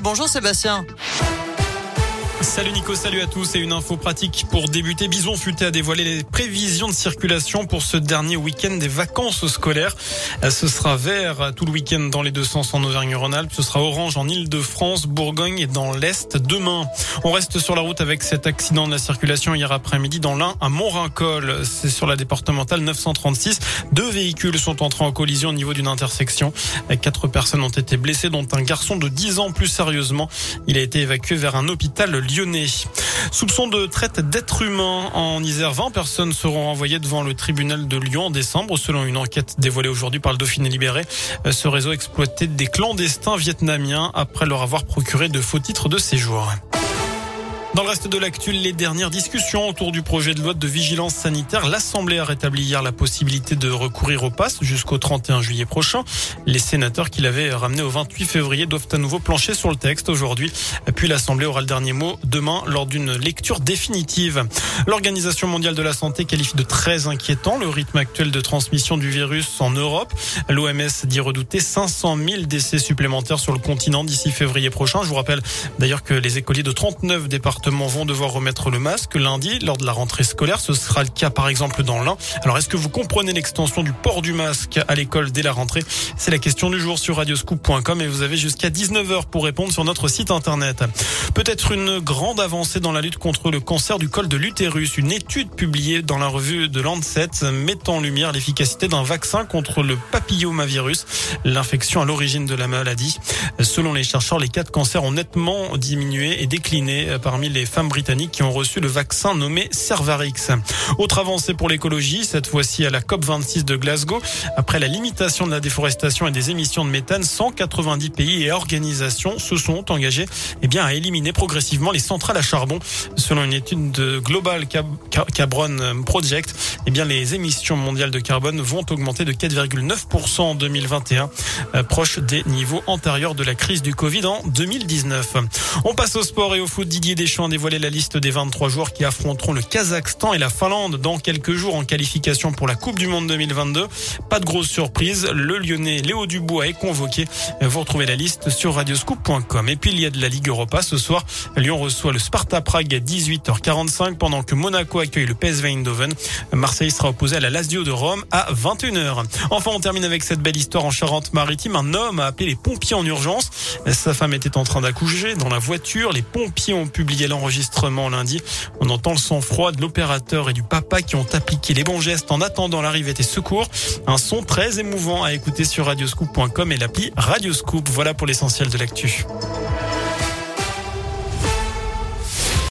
Bonjour Sébastien. Salut Nico, salut à tous et une info pratique pour débuter. Bison Futé a dévoilé les prévisions de circulation pour ce dernier week-end des vacances scolaires. Ce sera vert tout le week-end dans les deux sens en Auvergne-Rhône-Alpes. Ce sera orange en Ile-de-France, Bourgogne et dans l'Est demain. On reste sur la route avec cet accident de la circulation hier après-midi dans l'Ain à Montrincol. C'est sur la départementale 936. Deux véhicules sont entrés en collision au niveau d'une intersection. Quatre personnes ont été blessées dont un garçon de 10 ans plus sérieusement. Il a été évacué vers un hôpital lyonnais. Soupçon de traite d'êtres humains en Isère. 20 personnes seront renvoyées devant le tribunal de Lyon en décembre, selon une enquête dévoilée aujourd'hui par le Dauphiné libéré. Ce réseau exploitait des clandestins vietnamiens après leur avoir procuré de faux titres de séjour. Dans le reste de l'actu, les dernières discussions autour du projet de loi de vigilance sanitaire. L'Assemblée a rétabli hier la possibilité de recourir au pass jusqu'au 31 juillet prochain. Les sénateurs qui l'avaient ramené au 28 février doivent à nouveau plancher sur le texte aujourd'hui. Puis l'Assemblée aura le dernier mot demain lors d'une lecture définitive. L'Organisation mondiale de la santé qualifie de très inquiétant le rythme actuel de transmission du virus en Europe. L'OMS dit redouter 500 000 décès supplémentaires sur le continent d'ici février prochain. Je vous rappelle d'ailleurs que les écoliers de 39 départements vont devoir remettre le masque lundi lors de la rentrée scolaire. Ce sera le cas par exemple dans l'Ain. Alors est-ce que vous comprenez l'extension du port du masque à l'école dès la rentrée? C'est la question du jour sur radioscoop.com et vous avez jusqu'à 19h pour répondre sur notre site internet. Peut-être une grande avancée dans la lutte contre le cancer du col de l'utérus. Une étude publiée dans la revue de Lancet met en lumière l'efficacité d'un vaccin contre le papillomavirus, l'infection à l'origine de la maladie. Selon les chercheurs, les cas de cancer ont nettement diminué et décliné parmi les femmes britanniques qui ont reçu le vaccin nommé Cervarix. Autre avancée pour l'écologie, cette fois-ci à la COP26 de Glasgow. Après la limitation de la déforestation et des émissions de méthane, 190 pays et organisations se sont engagés eh bien, à éliminer progressivement les centrales à charbon. Selon une étude de Global Carbon Project, eh bien, les émissions mondiales de carbone vont augmenter de 4,9% en 2021, euh, proche des niveaux antérieurs de la crise du Covid en 2019. On passe au sport et au foot. Didier Deschamps a dévoilé la liste des 23 joueurs qui affronteront le Kazakhstan et la Finlande dans quelques jours en qualification pour la Coupe du Monde 2022. Pas de grosse surprise, le Lyonnais Léo Dubois est convoqué. Vous retrouvez la liste sur radioscoop.com. Et puis il y a de la Ligue Europa ce soir. Lyon reçoit le Sparta Prague à 18h45 pendant que Monaco accueille le PSV Eindhoven. Marseille sera opposé à la Lazio de Rome à 21h. Enfin, on termine avec cette belle histoire en Charente-Maritime. Un homme a appelé les pompiers en urgence. Sa femme était en train d'accoucher dans la voiture. Les pompiers ont publié l'enregistrement lundi. On entend le sang-froid de l'opérateur et du papa qui ont appliqué les bons gestes en attendant l'arrivée des secours. Un son très émouvant à écouter sur radioscoop.com et l'appli Radioscoop. Voilà pour l'essentiel de l'actu.